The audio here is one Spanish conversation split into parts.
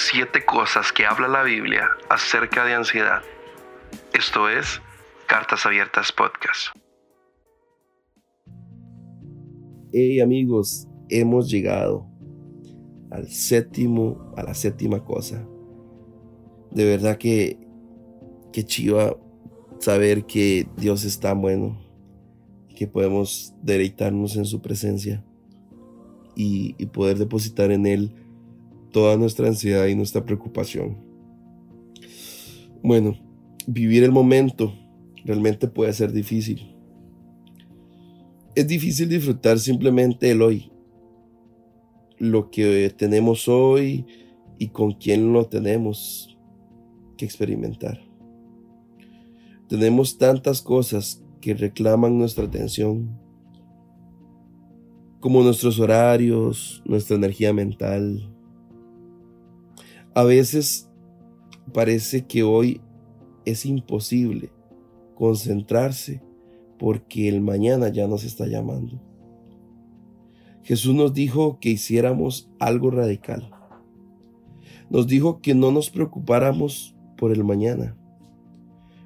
siete cosas que habla la Biblia acerca de ansiedad. Esto es Cartas Abiertas Podcast. Hey amigos, hemos llegado al séptimo, a la séptima cosa. De verdad que, que chiva saber que Dios es tan bueno, que podemos deleitarnos en su presencia y, y poder depositar en Él toda nuestra ansiedad y nuestra preocupación. Bueno, vivir el momento realmente puede ser difícil. Es difícil disfrutar simplemente el hoy, lo que tenemos hoy y con quién lo tenemos que experimentar. Tenemos tantas cosas que reclaman nuestra atención, como nuestros horarios, nuestra energía mental, a veces parece que hoy es imposible concentrarse porque el mañana ya nos está llamando. Jesús nos dijo que hiciéramos algo radical. Nos dijo que no nos preocupáramos por el mañana.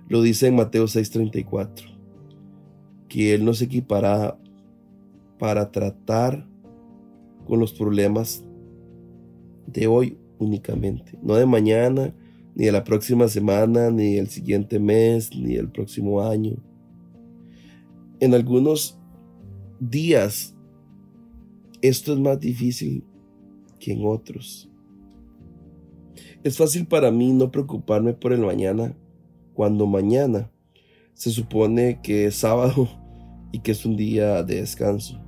Lo dice en Mateo 6:34, que Él nos equipará para tratar con los problemas de hoy únicamente, no de mañana, ni de la próxima semana, ni el siguiente mes, ni el próximo año. En algunos días esto es más difícil que en otros. Es fácil para mí no preocuparme por el mañana cuando mañana se supone que es sábado y que es un día de descanso.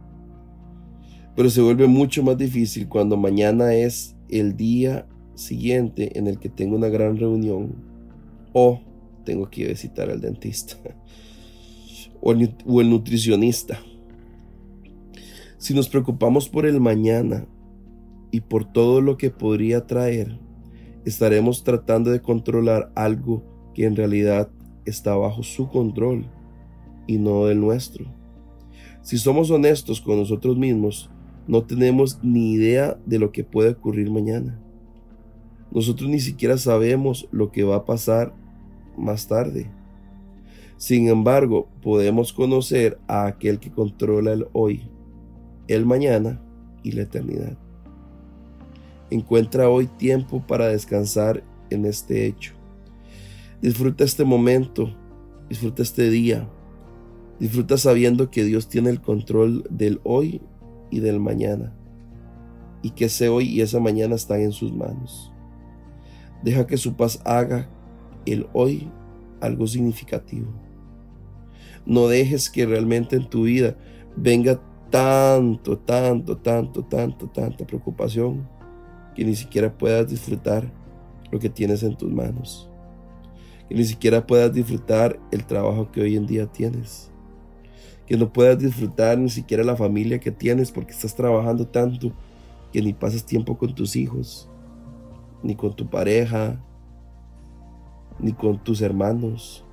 Pero se vuelve mucho más difícil cuando mañana es el día siguiente en el que tengo una gran reunión o tengo que visitar al dentista o el, nutricionista. Si nos preocupamos por el mañana y por todo lo que podría traer, estaremos tratando de controlar algo que en realidad está bajo su control y no del nuestro. Si somos honestos con nosotros mismos, no tenemos ni idea de lo que puede ocurrir mañana. Nosotros ni siquiera sabemos lo que va a pasar más tarde. Sin embargo, podemos conocer a aquel que controla el hoy, el mañana y la eternidad. Encuentra hoy tiempo para descansar en este hecho. Disfruta este momento, disfruta este día, disfruta sabiendo que Dios tiene el control del hoy y del mañana, y que ese hoy y esa mañana están en sus manos. Deja que su paz haga el hoy algo significativo. No dejes que realmente en tu vida venga tanto, tanto, tanto, tanto, tanta preocupación que ni siquiera puedas disfrutar lo que tienes en tus manos. Que ni siquiera puedas disfrutar el trabajo que hoy en día tienes que no puedas disfrutar ni siquiera la familia que tienes porque estás trabajando tanto que ni pasas tiempo con tus hijos, ni con tu pareja, ni con tus hermanos.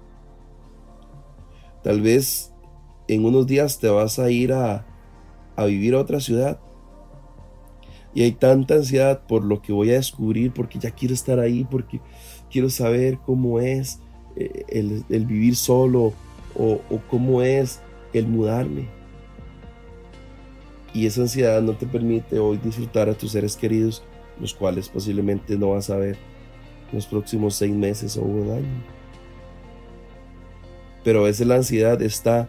Tal vez en unos días te vas a ir a, vivir a otra ciudad. Y hay tanta ansiedad por lo que voy a descubrir, porque ya quiero estar ahí, porque quiero saber cómo es eh, el, vivir solo o, o cómo es el mudarme. Y esa ansiedad no te permite hoy disfrutar a tus seres queridos, los cuales posiblemente no vas a ver en los próximos seis meses o un año. Pero a veces la ansiedad está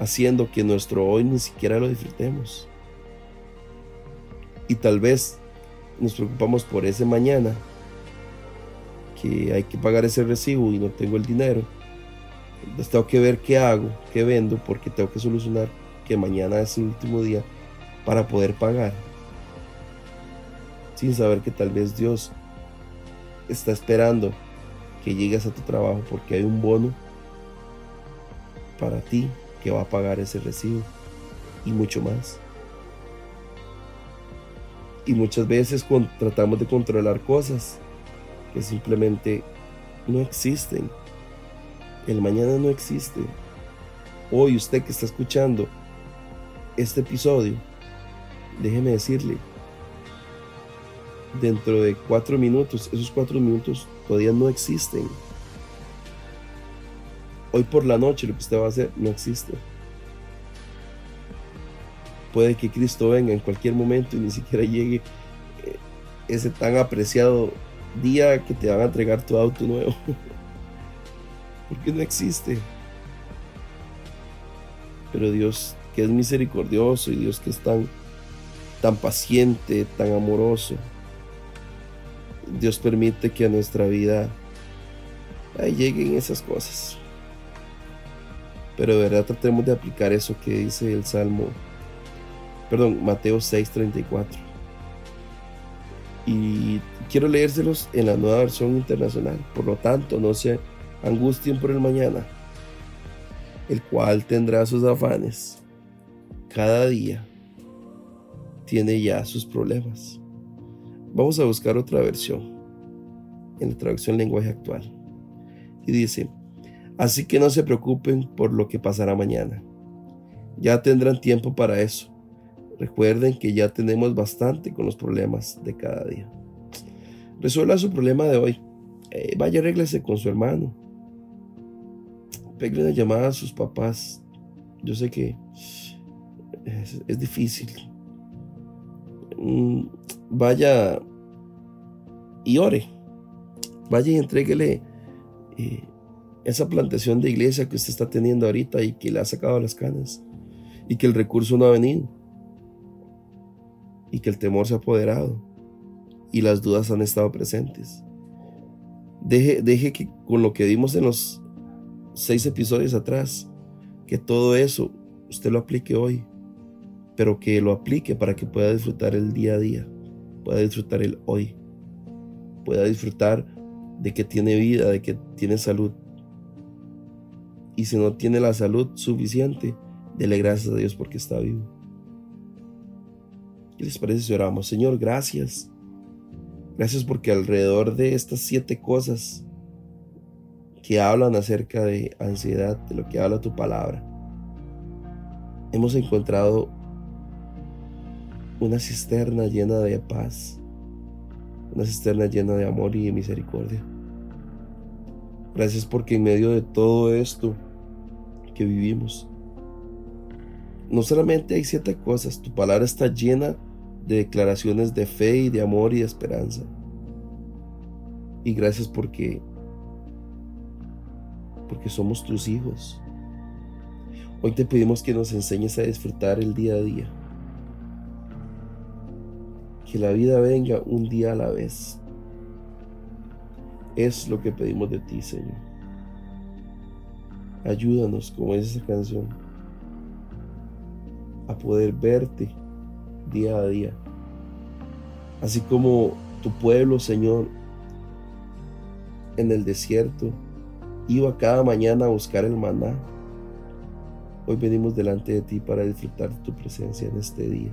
haciendo que nuestro hoy ni siquiera lo disfrutemos. Y tal vez nos preocupamos por ese mañana, que hay que pagar ese recibo y no tengo el dinero entonces tengo que ver qué hago, qué vendo, porque tengo que solucionar que mañana es el último día para poder pagar. Sin saber que tal vez Dios está esperando que llegues a tu trabajo porque hay un bono para ti que va a pagar ese recibo y mucho más. Y muchas veces tratamos de controlar cosas que simplemente no existen el mañana no existe. Hoy usted que está escuchando este episodio, déjeme decirle dentro de cuatro minutos, esos cuatro minutos todavía no existen. Hoy por la noche lo que usted va a hacer no existe. Puede que Cristo venga en cualquier momento y ni siquiera llegue eh, ese tan apreciado día que te van a entregar tu auto nuevo. Porque no existe. Pero Dios que es misericordioso y Dios que es tan, tan paciente, tan amoroso, Dios permite que a nuestra vida lleguen esas cosas. Pero de verdad tratemos de aplicar eso que dice el Salmo, perdón, Mateo 6:34. Y quiero leérselos en la nueva versión internacional. Por lo tanto, no se angustien por el mañana, el cual tendrá sus afanes. Cada día tiene ya sus problemas. Vamos a buscar otra versión en la traducción lenguaje actual. Y dice, así que no se preocupen por lo que pasará mañana. Ya tendrán tiempo para eso. Recuerden que ya tenemos bastante con los problemas de cada día. Resuelva su problema de hoy. Eh, vaya, arréglese con su hermano. Pegue una llamada a sus papás. Yo sé que es difícil. Mm, vaya y ore. Vaya y entréguele eh, esa plantación de iglesia que usted está teniendo ahorita y que le ha sacado las canas y que el recurso no ha venido y que el temor se ha apoderado y las dudas han estado presentes. Deje, deje que con lo que vimos en los seis episodios atrás, que todo eso usted lo aplique hoy pero que lo aplique para que pueda disfrutar el día a día, pueda disfrutar el hoy, pueda disfrutar de que tiene vida, de que tiene salud. Y si no tiene la salud suficiente, dele gracias a Dios porque está vivo. ¿Qué les parece si oramos? Señor, gracias. Gracias porque alrededor de estas siete cosas que hablan acerca de ansiedad, de lo que habla tu palabra, hemos encontrado una cisterna llena de paz, una cisterna llena de amor y de misericordia. Gracias porque en medio de todo esto que vivimos, no solamente hay siete cosas, tu palabra está llena de declaraciones de fe y de amor y de esperanza. Y gracias porque porque somos tus hijos. Hoy te pedimos que nos enseñes a disfrutar el día a día que la vida venga un día a la vez. Es lo que pedimos de ti, Señor. Ayúdanos, como es esa canción, a poder verte día a día. Así como tu pueblo, Señor, en el desierto, iba cada mañana a buscar el maná. Hoy venimos delante de ti para disfrutar de tu presencia en este día.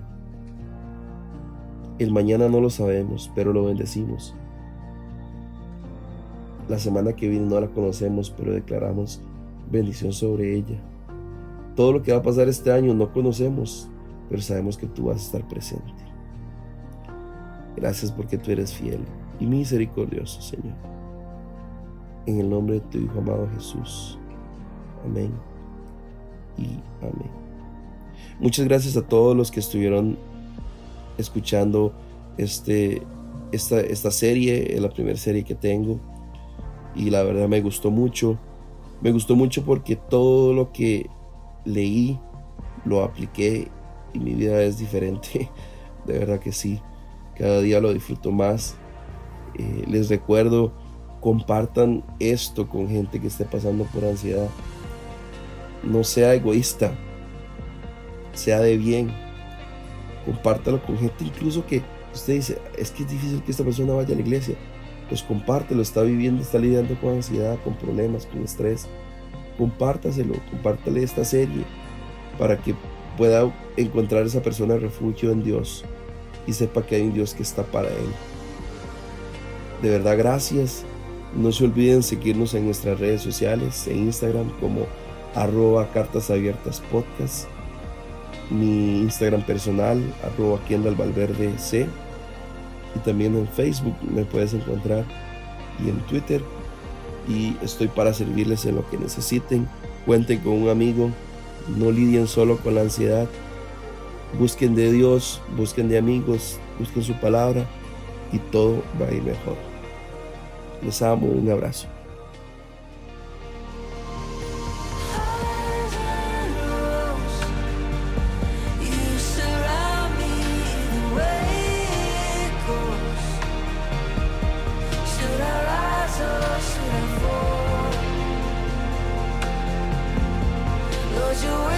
El mañana no lo sabemos, pero lo bendecimos. La semana que viene no la conocemos, pero declaramos bendición sobre ella. Todo lo que va a pasar este año no conocemos, pero sabemos que tú vas a estar presente. Gracias porque tú eres fiel y misericordioso, Señor. En el nombre de tu Hijo amado Jesús. Amén y amén. Muchas gracias a todos los que estuvieron escuchando este, esta, esta serie, la primera serie que tengo y la verdad me gustó mucho. Me gustó mucho porque todo lo que leí lo apliqué y mi vida es diferente. De verdad que sí. Cada día lo disfruto más. Eh, les recuerdo, compartan esto con gente que esté pasando por ansiedad. No sea egoísta. Sea de bien compártalo con gente incluso que usted dice, es que es difícil que esta persona vaya a la iglesia. Pues compártelo, está viviendo, está lidiando con ansiedad, con problemas, con estrés. Compártaselo, compártale esta serie para que pueda encontrar esa persona refugio en Dios y sepa que hay un Dios que está para él. De verdad, gracias. No se olviden seguirnos en nuestras redes sociales, en Instagram como arroba cartas abiertas podcast mi Instagram personal, arroba Kendall Valverde C. y también en Facebook me puedes encontrar y en Twitter y estoy para servirles en lo que necesiten. Cuenten con un amigo, no lidien solo con la ansiedad. Busquen de Dios, busquen de amigos, busquen su palabra y todo va a ir mejor. Les amo, un abrazo. you